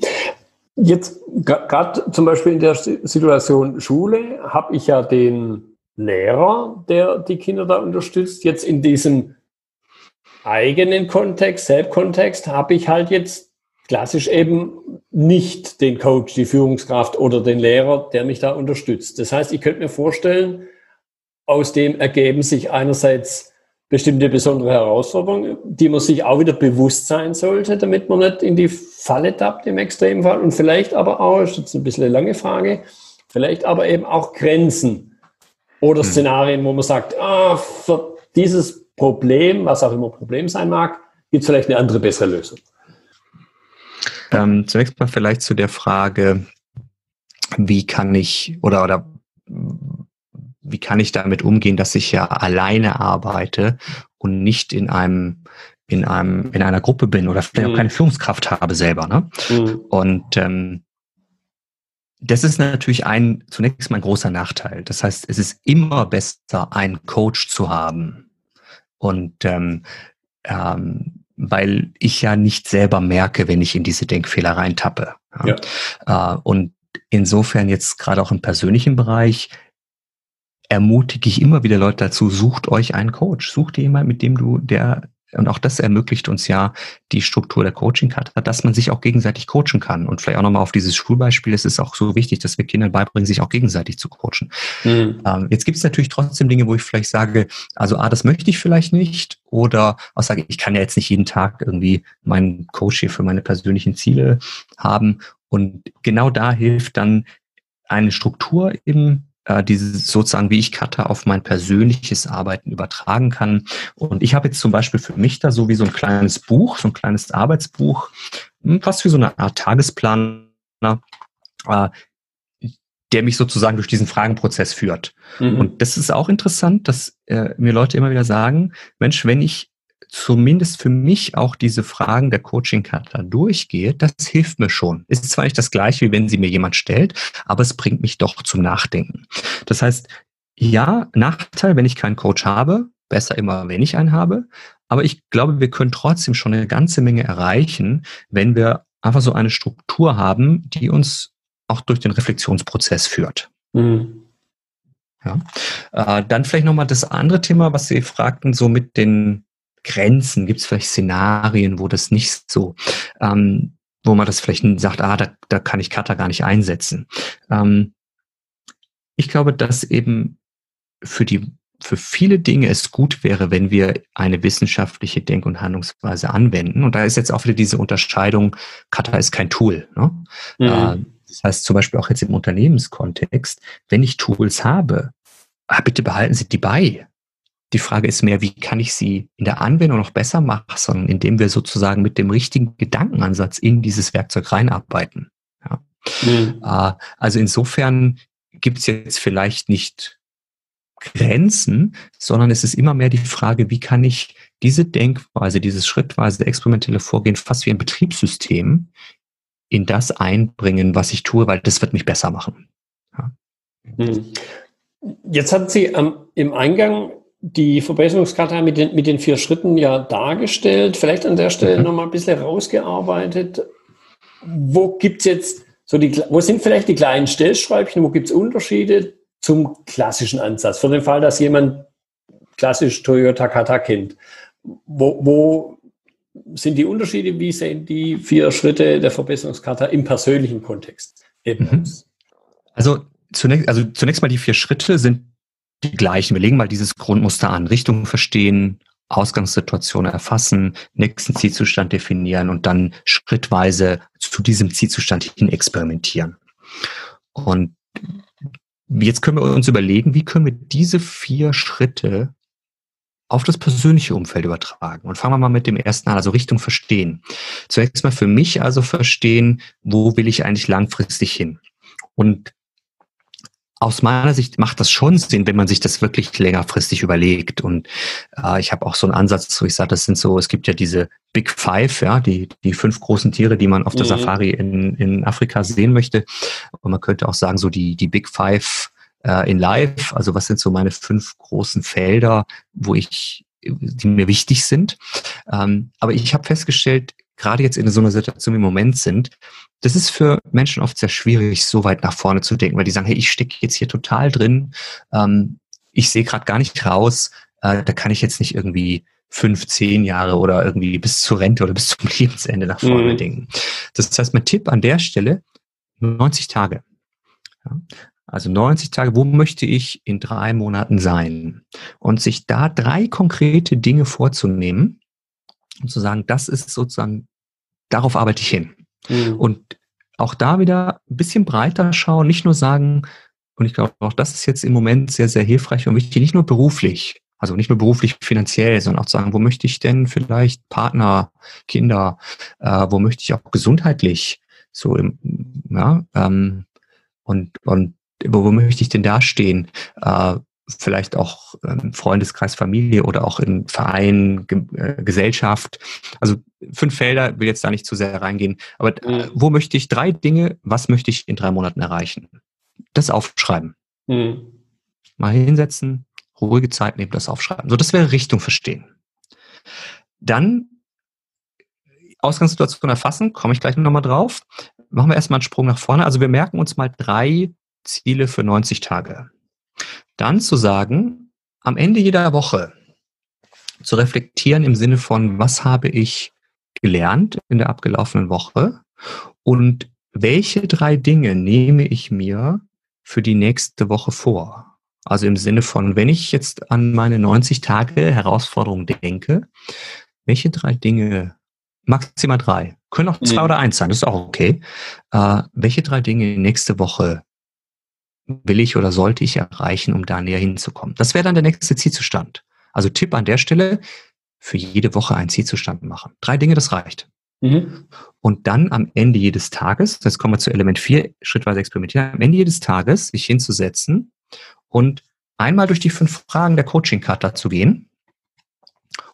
Jetzt, gerade zum Beispiel in der Situation Schule, habe ich ja den Lehrer, der die Kinder da unterstützt. Jetzt in diesem eigenen Kontext, Selbstkontext, habe ich halt jetzt klassisch eben nicht den Coach, die Führungskraft oder den Lehrer, der mich da unterstützt. Das heißt, ich könnte mir vorstellen, aus dem ergeben sich einerseits bestimmte besondere Herausforderungen, die man sich auch wieder bewusst sein sollte, damit man nicht in die Falle tappt im Extremfall und vielleicht aber auch, ist jetzt ein bisschen eine lange Frage, vielleicht aber eben auch Grenzen oder hm. Szenarien, wo man sagt, ah, für dieses Problem, was auch immer Problem sein mag, gibt es vielleicht eine andere, bessere Lösung. Ähm, zunächst mal vielleicht zu der Frage, wie kann ich oder, oder wie kann ich damit umgehen, dass ich ja alleine arbeite und nicht in einem in einem in einer Gruppe bin oder vielleicht mhm. auch keine Führungskraft habe selber. Ne? Mhm. Und ähm, das ist natürlich ein, zunächst mal ein großer Nachteil. Das heißt, es ist immer besser, einen Coach zu haben. Und ähm, ähm, weil ich ja nicht selber merke, wenn ich in diese Denkfehler reintappe. Ja. Äh, und insofern jetzt gerade auch im persönlichen Bereich ermutige ich immer wieder Leute dazu, sucht euch einen Coach, sucht jemanden, mit dem du, der und auch das ermöglicht uns ja die Struktur der Coaching-Karte, dass man sich auch gegenseitig coachen kann. Und vielleicht auch nochmal auf dieses Schulbeispiel, es ist auch so wichtig, dass wir Kindern beibringen, sich auch gegenseitig zu coachen. Mhm. Ähm, jetzt gibt es natürlich trotzdem Dinge, wo ich vielleicht sage, also ah, das möchte ich vielleicht nicht. Oder auch sage, ich kann ja jetzt nicht jeden Tag irgendwie meinen Coach hier für meine persönlichen Ziele haben. Und genau da hilft dann eine Struktur im äh, dieses sozusagen, wie ich Kata auf mein persönliches Arbeiten übertragen kann. Und ich habe jetzt zum Beispiel für mich da so wie so ein kleines Buch, so ein kleines Arbeitsbuch, hm, fast wie so eine Art Tagesplaner, äh, der mich sozusagen durch diesen Fragenprozess führt. Mhm. Und das ist auch interessant, dass äh, mir Leute immer wieder sagen, Mensch, wenn ich zumindest für mich auch diese Fragen der Coaching-Karte durchgehe, das hilft mir schon. Ist zwar nicht das gleiche, wie wenn sie mir jemand stellt, aber es bringt mich doch zum Nachdenken. Das heißt, ja, Nachteil, wenn ich keinen Coach habe, besser immer, wenn ich einen habe. Aber ich glaube, wir können trotzdem schon eine ganze Menge erreichen, wenn wir einfach so eine Struktur haben, die uns auch durch den Reflexionsprozess führt. Mhm. Ja. Äh, dann vielleicht nochmal das andere Thema, was Sie fragten, so mit den Grenzen? Gibt es vielleicht Szenarien, wo das nicht so, ähm, wo man das vielleicht sagt, ah, da, da kann ich Kata gar nicht einsetzen. Ähm, ich glaube, dass eben für die für viele Dinge es gut wäre, wenn wir eine wissenschaftliche Denk- und Handlungsweise anwenden. Und da ist jetzt auch wieder diese Unterscheidung, Kata ist kein Tool. Ne? Mhm. Äh, das heißt zum Beispiel auch jetzt im Unternehmenskontext, wenn ich Tools habe, ah, bitte behalten Sie die bei. Die Frage ist mehr, wie kann ich sie in der Anwendung noch besser machen, indem wir sozusagen mit dem richtigen Gedankenansatz in dieses Werkzeug reinarbeiten. Ja. Mhm. Äh, also insofern gibt es jetzt vielleicht nicht Grenzen, sondern es ist immer mehr die Frage, wie kann ich diese Denkweise, dieses schrittweise experimentelle Vorgehen fast wie ein Betriebssystem in das einbringen, was ich tue, weil das wird mich besser machen. Ja. Mhm. Jetzt hat sie ähm, im Eingang die Verbesserungskarte mit den, mit den vier Schritten ja dargestellt. Vielleicht an der Stelle mhm. nochmal ein bisschen rausgearbeitet. Wo gibt es jetzt so die, wo sind vielleicht die kleinen Stellschräubchen, wo gibt es Unterschiede zum klassischen Ansatz? Für den Fall, dass jemand klassisch Toyota Kata kennt. Wo, wo sind die Unterschiede? Wie sehen die vier Schritte der Verbesserungskarte im persönlichen Kontext mhm. Also zunächst, also zunächst mal die vier Schritte sind die gleichen. Wir legen mal dieses Grundmuster an. Richtung verstehen, Ausgangssituation erfassen, nächsten Zielzustand definieren und dann schrittweise zu diesem Zielzustand hin experimentieren. Und jetzt können wir uns überlegen, wie können wir diese vier Schritte auf das persönliche Umfeld übertragen. Und fangen wir mal mit dem ersten an, also Richtung verstehen. Zunächst mal für mich also verstehen, wo will ich eigentlich langfristig hin? Und aus meiner Sicht macht das schon Sinn, wenn man sich das wirklich längerfristig überlegt. Und äh, ich habe auch so einen Ansatz, wo ich sage, das sind so, es gibt ja diese Big Five, ja, die, die fünf großen Tiere, die man auf der mhm. Safari in, in Afrika sehen möchte. Und man könnte auch sagen, so die, die Big Five äh, in Live, also was sind so meine fünf großen Felder, wo ich, die mir wichtig sind. Ähm, aber ich habe festgestellt, gerade jetzt in so einer Situation wie im Moment sind, das ist für Menschen oft sehr schwierig, so weit nach vorne zu denken, weil die sagen, hey, ich stecke jetzt hier total drin, ähm, ich sehe gerade gar nicht raus, äh, da kann ich jetzt nicht irgendwie fünf, zehn Jahre oder irgendwie bis zur Rente oder bis zum Lebensende nach vorne mhm. denken. Das heißt, mein Tipp an der Stelle, 90 Tage. Ja, also 90 Tage, wo möchte ich in drei Monaten sein? Und sich da drei konkrete Dinge vorzunehmen und zu sagen, das ist sozusagen, darauf arbeite ich hin. Mhm. Und auch da wieder ein bisschen breiter schauen, nicht nur sagen, und ich glaube, auch das ist jetzt im Moment sehr, sehr hilfreich und wichtig, nicht nur beruflich, also nicht nur beruflich finanziell, sondern auch sagen, wo möchte ich denn vielleicht Partner, Kinder, äh, wo möchte ich auch gesundheitlich so im, ja, ähm, und, und wo, wo möchte ich denn dastehen? Äh, vielleicht auch ähm, Freundeskreis, Familie oder auch in Verein, Ge äh, Gesellschaft. Also fünf Felder, will jetzt da nicht zu sehr reingehen. Aber mhm. wo möchte ich drei Dinge, was möchte ich in drei Monaten erreichen? Das aufschreiben. Mhm. Mal hinsetzen, ruhige Zeit nehmen, das aufschreiben. So, das wäre Richtung verstehen. Dann Ausgangssituation erfassen, komme ich gleich nochmal drauf. Machen wir erstmal einen Sprung nach vorne. Also wir merken uns mal drei Ziele für 90 Tage. Dann zu sagen, am Ende jeder Woche zu reflektieren im Sinne von, was habe ich gelernt in der abgelaufenen Woche und welche drei Dinge nehme ich mir für die nächste Woche vor? Also im Sinne von, wenn ich jetzt an meine 90 Tage Herausforderung denke, welche drei Dinge, maximal drei, können auch zwei mhm. oder eins sein, das ist auch okay. Äh, welche drei Dinge nächste Woche will ich oder sollte ich erreichen, um da näher hinzukommen? Das wäre dann der nächste Zielzustand. Also Tipp an der Stelle, für jede Woche einen Zielzustand machen. Drei Dinge, das reicht. Mhm. Und dann am Ende jedes Tages, jetzt kommen wir zu Element 4, schrittweise experimentieren, am Ende jedes Tages sich hinzusetzen und einmal durch die fünf Fragen der Coaching-Kata zu gehen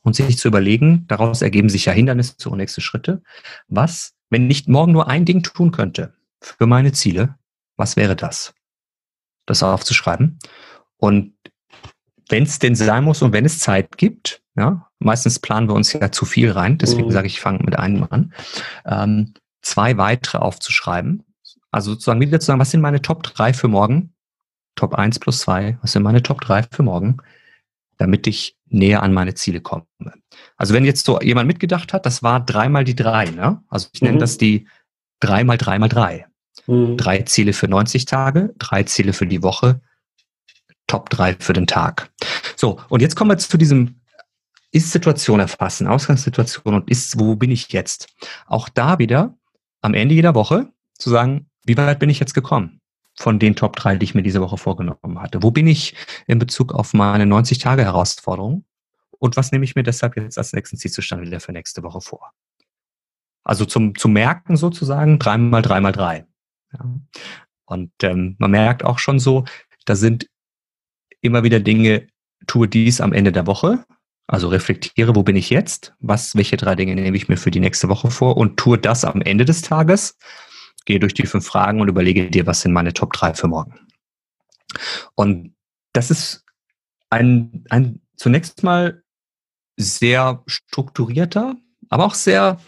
und sich zu überlegen, daraus ergeben sich ja Hindernisse und nächste Schritte, was, wenn ich morgen nur ein Ding tun könnte für meine Ziele, was wäre das? Das aufzuschreiben. Und wenn es denn sein muss und wenn es Zeit gibt, ja, meistens planen wir uns ja zu viel rein, deswegen mhm. sage ich, ich fange mit einem an, ähm, zwei weitere aufzuschreiben. Also sozusagen wieder zu sagen, was sind meine Top 3 für morgen? Top 1 plus 2, was sind meine Top 3 für morgen? Damit ich näher an meine Ziele komme. Also wenn jetzt so jemand mitgedacht hat, das war dreimal die drei, ne? Also ich nenne mhm. das die dreimal dreimal drei. Mhm. Drei Ziele für 90 Tage, drei Ziele für die Woche, Top 3 für den Tag. So, und jetzt kommen wir zu diesem Ist-Situation erfassen, Ausgangssituation und ist, wo bin ich jetzt? Auch da wieder am Ende jeder Woche zu sagen, wie weit bin ich jetzt gekommen? Von den Top 3, die ich mir diese Woche vorgenommen hatte. Wo bin ich in Bezug auf meine 90-Tage-Herausforderung? Und was nehme ich mir deshalb jetzt als nächsten Zielzustand wieder für nächste Woche vor? Also zum, zum Merken sozusagen dreimal, dreimal drei. Ja. Und ähm, man merkt auch schon so, da sind immer wieder Dinge, tue dies am Ende der Woche, also reflektiere, wo bin ich jetzt, was, welche drei Dinge nehme ich mir für die nächste Woche vor und tue das am Ende des Tages, gehe durch die fünf Fragen und überlege dir, was sind meine Top drei für morgen. Und das ist ein, ein zunächst mal sehr strukturierter, aber auch sehr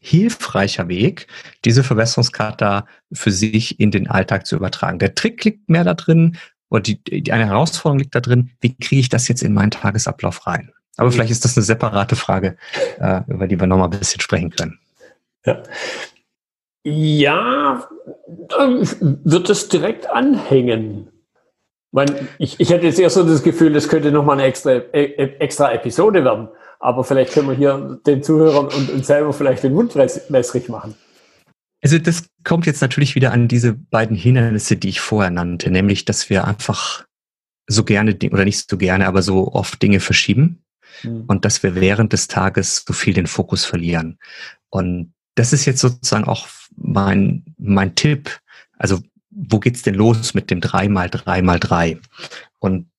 hilfreicher Weg, diese Verbesserungskarte für sich in den Alltag zu übertragen. Der Trick liegt mehr da drin, und die, die eine Herausforderung liegt da drin, wie kriege ich das jetzt in meinen Tagesablauf rein? Aber vielleicht ist das eine separate Frage, äh, über die wir nochmal ein bisschen sprechen können. Ja. Ja, wird es direkt anhängen. Ich, ich hätte jetzt erst so das Gefühl, das könnte nochmal eine extra, e, e, extra Episode werden. Aber vielleicht können wir hier den Zuhörern und uns selber vielleicht den Mund wässrig machen. Also das kommt jetzt natürlich wieder an diese beiden Hindernisse, die ich vorher nannte, nämlich, dass wir einfach so gerne oder nicht so gerne, aber so oft Dinge verschieben mhm. und dass wir während des Tages so viel den Fokus verlieren. Und das ist jetzt sozusagen auch mein, mein Tipp. Also wo geht's denn los mit dem 3 mal 3 mal 3? Und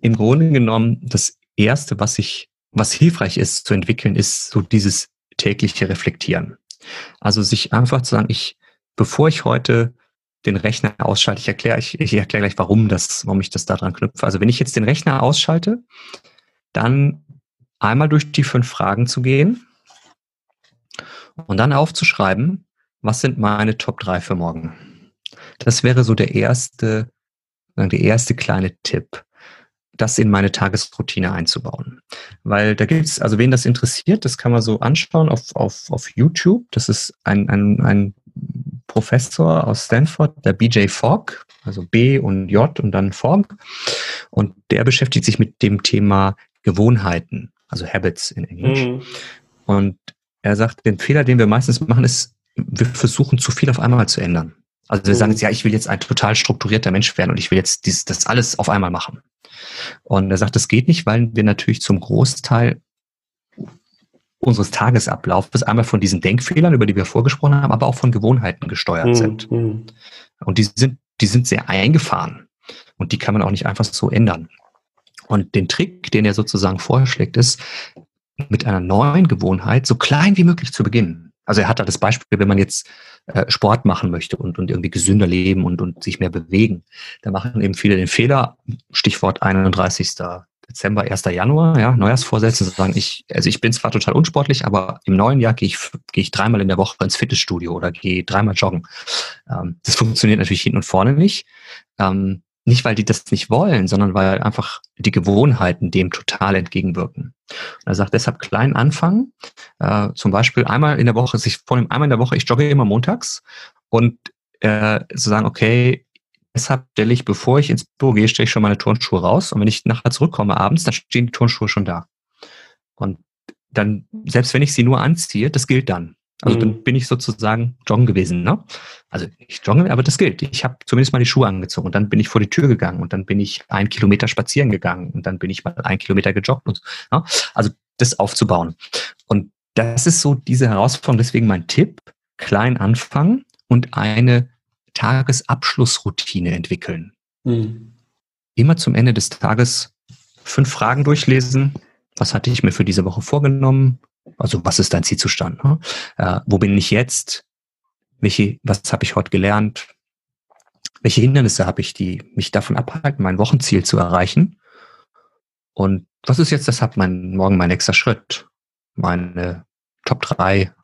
im Grunde genommen, das erste, was ich, was hilfreich ist zu entwickeln, ist so dieses tägliche Reflektieren. Also sich einfach zu sagen, ich, bevor ich heute den Rechner ausschalte, ich erkläre, ich, ich erkläre gleich, warum das, warum ich das daran knüpfe. Also wenn ich jetzt den Rechner ausschalte, dann einmal durch die fünf Fragen zu gehen und dann aufzuschreiben, was sind meine Top 3 für morgen. Das wäre so der erste, der erste kleine Tipp das in meine Tagesroutine einzubauen. Weil da gibt's, also wen das interessiert, das kann man so anschauen auf, auf, auf YouTube. Das ist ein, ein, ein Professor aus Stanford, der BJ Fogg, also B und J und dann Fogg. Und der beschäftigt sich mit dem Thema Gewohnheiten, also Habits in Englisch. Mhm. Und er sagt, den Fehler, den wir meistens machen, ist, wir versuchen zu viel auf einmal zu ändern. Also wir sagen jetzt, ja, ich will jetzt ein total strukturierter Mensch werden und ich will jetzt dies, das alles auf einmal machen. Und er sagt, das geht nicht, weil wir natürlich zum Großteil unseres Tagesablaufs einmal von diesen Denkfehlern, über die wir vorgesprochen haben, aber auch von Gewohnheiten gesteuert mhm. sind. Und die sind, die sind sehr eingefahren. Und die kann man auch nicht einfach so ändern. Und den Trick, den er sozusagen vorschlägt, ist, mit einer neuen Gewohnheit so klein wie möglich zu beginnen. Also er hat da das Beispiel, wenn man jetzt äh, Sport machen möchte und, und irgendwie gesünder leben und, und sich mehr bewegen, da machen eben viele den Fehler, Stichwort 31. Dezember, 1. Januar, ja, Neujahrsvorsätze, sagen, ich, also ich bin zwar total unsportlich, aber im neuen Jahr gehe ich, gehe ich dreimal in der Woche ins Fitnessstudio oder gehe dreimal joggen. Ähm, das funktioniert natürlich hinten und vorne nicht. Ähm, nicht, weil die das nicht wollen, sondern weil einfach die Gewohnheiten dem total entgegenwirken. Und er sagt deshalb klein anfangen, äh, zum Beispiel einmal in der Woche, sich vornehmen, einmal in der Woche, ich jogge immer montags und äh, so sagen, okay, deshalb stelle ich, bevor ich ins Büro gehe, stelle ich schon meine Turnschuhe raus und wenn ich nachher zurückkomme abends, dann stehen die Turnschuhe schon da. Und dann, selbst wenn ich sie nur anziehe, das gilt dann. Also mhm. dann bin ich sozusagen joggen gewesen. Ne? Also ich joggen, aber das gilt. Ich habe zumindest mal die Schuhe angezogen und dann bin ich vor die Tür gegangen und dann bin ich ein Kilometer spazieren gegangen und dann bin ich mal ein Kilometer gejoggt. Und, ne? Also das aufzubauen. Und das ist so diese Herausforderung. Deswegen mein Tipp, klein anfangen und eine Tagesabschlussroutine entwickeln. Mhm. Immer zum Ende des Tages fünf Fragen durchlesen. Was hatte ich mir für diese Woche vorgenommen? Also was ist dein Zielzustand? Ne? Äh, wo bin ich jetzt? Welche, was habe ich heute gelernt? Welche Hindernisse habe ich, die mich davon abhalten, mein Wochenziel zu erreichen? Und was ist jetzt deshalb mein, morgen mein nächster Schritt? Meine Top 3,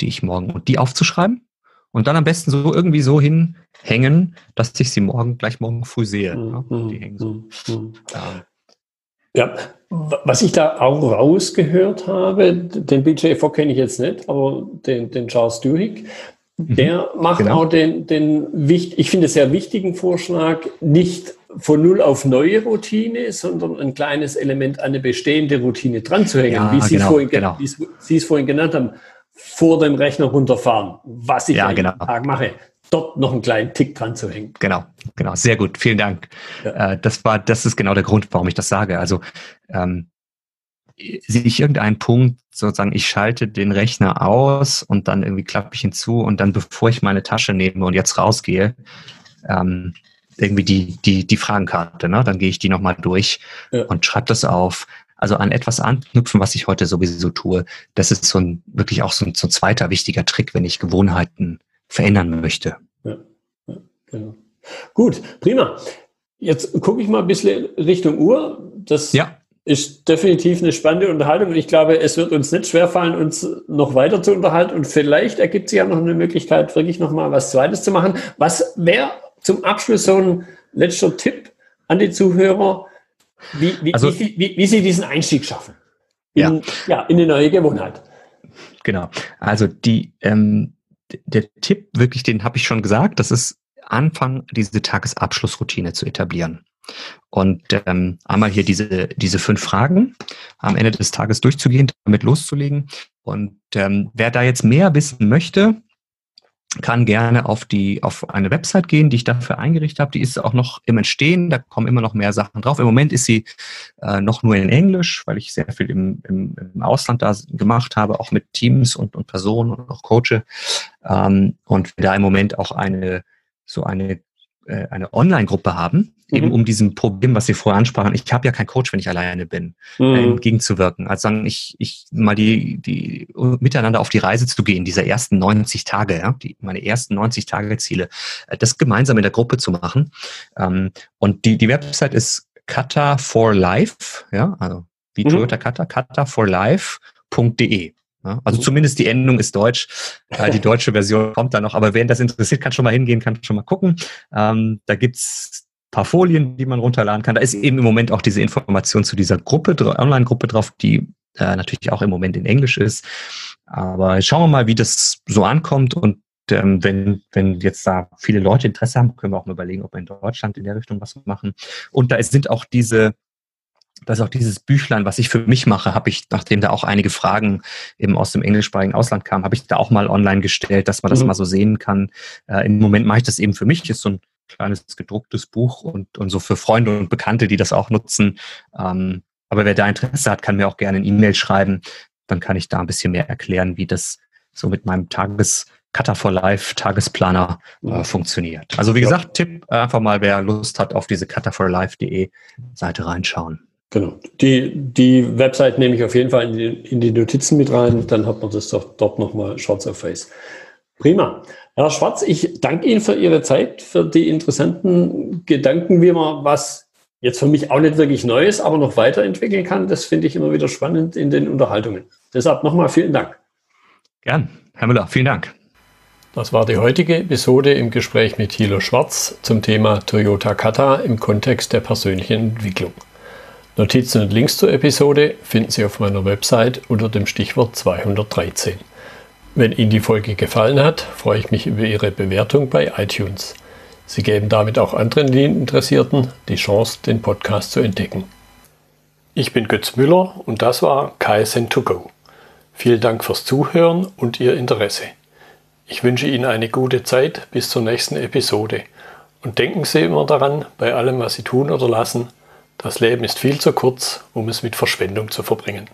die ich morgen und die aufzuschreiben und dann am besten so irgendwie so hinhängen, dass ich sie morgen gleich morgen früh sehe. Mhm. Die hängen so. Mhm. Ja, was ich da auch rausgehört habe, den BJV kenne ich jetzt nicht, aber den, den Charles Duhigg, mhm. der macht genau. auch den, den ich finde sehr wichtigen Vorschlag, nicht von null auf neue Routine, sondern ein kleines Element an eine bestehende Routine dran zu hängen, ja, wie, Sie genau, vorhin, genau. wie Sie es vorhin genannt haben, vor dem Rechner runterfahren, was ich ja, genau. Tag mache dort noch einen kleinen Tick dran zu hängen. Genau, genau, sehr gut, vielen Dank. Ja. Äh, das war, das ist genau der Grund, warum ich das sage. Also ähm, sehe ich irgendeinen Punkt, sozusagen, ich schalte den Rechner aus und dann irgendwie klappe ich ihn zu und dann, bevor ich meine Tasche nehme und jetzt rausgehe, ähm, irgendwie die, die, die Fragenkarte, ne? dann gehe ich die nochmal durch ja. und schreibe das auf. Also an etwas anknüpfen, was ich heute sowieso tue, das ist so ein, wirklich auch so ein, so ein zweiter wichtiger Trick, wenn ich Gewohnheiten verändern möchte. Ja, ja, genau. Gut, prima. Jetzt gucke ich mal ein bisschen Richtung Uhr. Das ja. ist definitiv eine spannende Unterhaltung und ich glaube, es wird uns nicht schwerfallen, uns noch weiter zu unterhalten und vielleicht ergibt sich ja noch eine Möglichkeit, wirklich noch mal was Zweites zu machen. Was wäre zum Abschluss so ein letzter Tipp an die Zuhörer, wie, wie, also, wie, wie, wie sie diesen Einstieg schaffen in, ja. ja. in eine neue Gewohnheit? Genau. Also die, ähm, der Tipp, wirklich, den habe ich schon gesagt, das ist Anfang, diese Tagesabschlussroutine zu etablieren. Und ähm, einmal hier diese, diese fünf Fragen am Ende des Tages durchzugehen, damit loszulegen. Und ähm, wer da jetzt mehr wissen möchte, kann gerne auf die auf eine Website gehen, die ich dafür eingerichtet habe. Die ist auch noch im Entstehen, da kommen immer noch mehr Sachen drauf. Im Moment ist sie äh, noch nur in Englisch, weil ich sehr viel im, im, im Ausland da gemacht habe, auch mit Teams und, und Personen und auch coache. Ähm, und da im Moment auch eine so eine äh, eine Online-Gruppe haben, mhm. eben um diesem Problem, was Sie vorher ansprachen, ich habe ja keinen Coach, wenn ich alleine bin, äh, mhm. äh, entgegenzuwirken. Also sagen, ich, ich mal die, die miteinander auf die Reise zu gehen, diese ersten 90 Tage, ja, die, meine ersten 90 Tage Ziele, äh, das gemeinsam in der Gruppe zu machen. Ähm, und die, die Website ist Kata for Life, ja, also wie mhm. Toyota Kata, kataforlife.de. Ja, also zumindest die Endung ist deutsch. Äh, die deutsche Version kommt da noch. Aber wen das interessiert, kann schon mal hingehen, kann schon mal gucken. Ähm, da gibt's paar Folien, die man runterladen kann. Da ist eben im Moment auch diese Information zu dieser Gruppe, Online-Gruppe drauf, die äh, natürlich auch im Moment in Englisch ist. Aber schauen wir mal, wie das so ankommt. Und ähm, wenn, wenn jetzt da viele Leute Interesse haben, können wir auch mal überlegen, ob wir in Deutschland in der Richtung was machen. Und da sind auch diese dass auch dieses Büchlein, was ich für mich mache, habe ich, nachdem da auch einige Fragen eben aus dem englischsprachigen Ausland kamen, habe ich da auch mal online gestellt, dass man das mhm. mal so sehen kann. Äh, Im Moment mache ich das eben für mich, ist so ein kleines gedrucktes Buch und, und so für Freunde und Bekannte, die das auch nutzen. Ähm, aber wer da Interesse hat, kann mir auch gerne eine E-Mail schreiben. Dann kann ich da ein bisschen mehr erklären, wie das so mit meinem Tages Cutter for Life Tagesplaner äh, mhm. funktioniert. Also wie gesagt, Tipp, äh, einfach mal, wer Lust hat, auf diese cutterforlife.de Seite reinschauen. Genau. Die, die Website nehme ich auf jeden Fall in die, in die Notizen mit rein, dann hat man das doch dort nochmal schwarz auf weiß. Prima. Herr Schwarz, ich danke Ihnen für Ihre Zeit, für die interessanten Gedanken, wie man was jetzt für mich auch nicht wirklich Neues, aber noch weiterentwickeln kann. Das finde ich immer wieder spannend in den Unterhaltungen. Deshalb nochmal vielen Dank. Gern. Herr Müller, vielen Dank. Das war die heutige Episode im Gespräch mit Thilo Schwarz zum Thema Toyota Kata im Kontext der persönlichen Entwicklung. Notizen und Links zur Episode finden Sie auf meiner Website unter dem Stichwort 213. Wenn Ihnen die Folge gefallen hat, freue ich mich über Ihre Bewertung bei iTunes. Sie geben damit auch anderen Lean-Interessierten die Chance, den Podcast zu entdecken. Ich bin Götz Müller und das war KSN2Go. Vielen Dank fürs Zuhören und Ihr Interesse. Ich wünsche Ihnen eine gute Zeit bis zur nächsten Episode. Und denken Sie immer daran, bei allem, was Sie tun oder lassen, das Leben ist viel zu kurz, um es mit Verschwendung zu verbringen.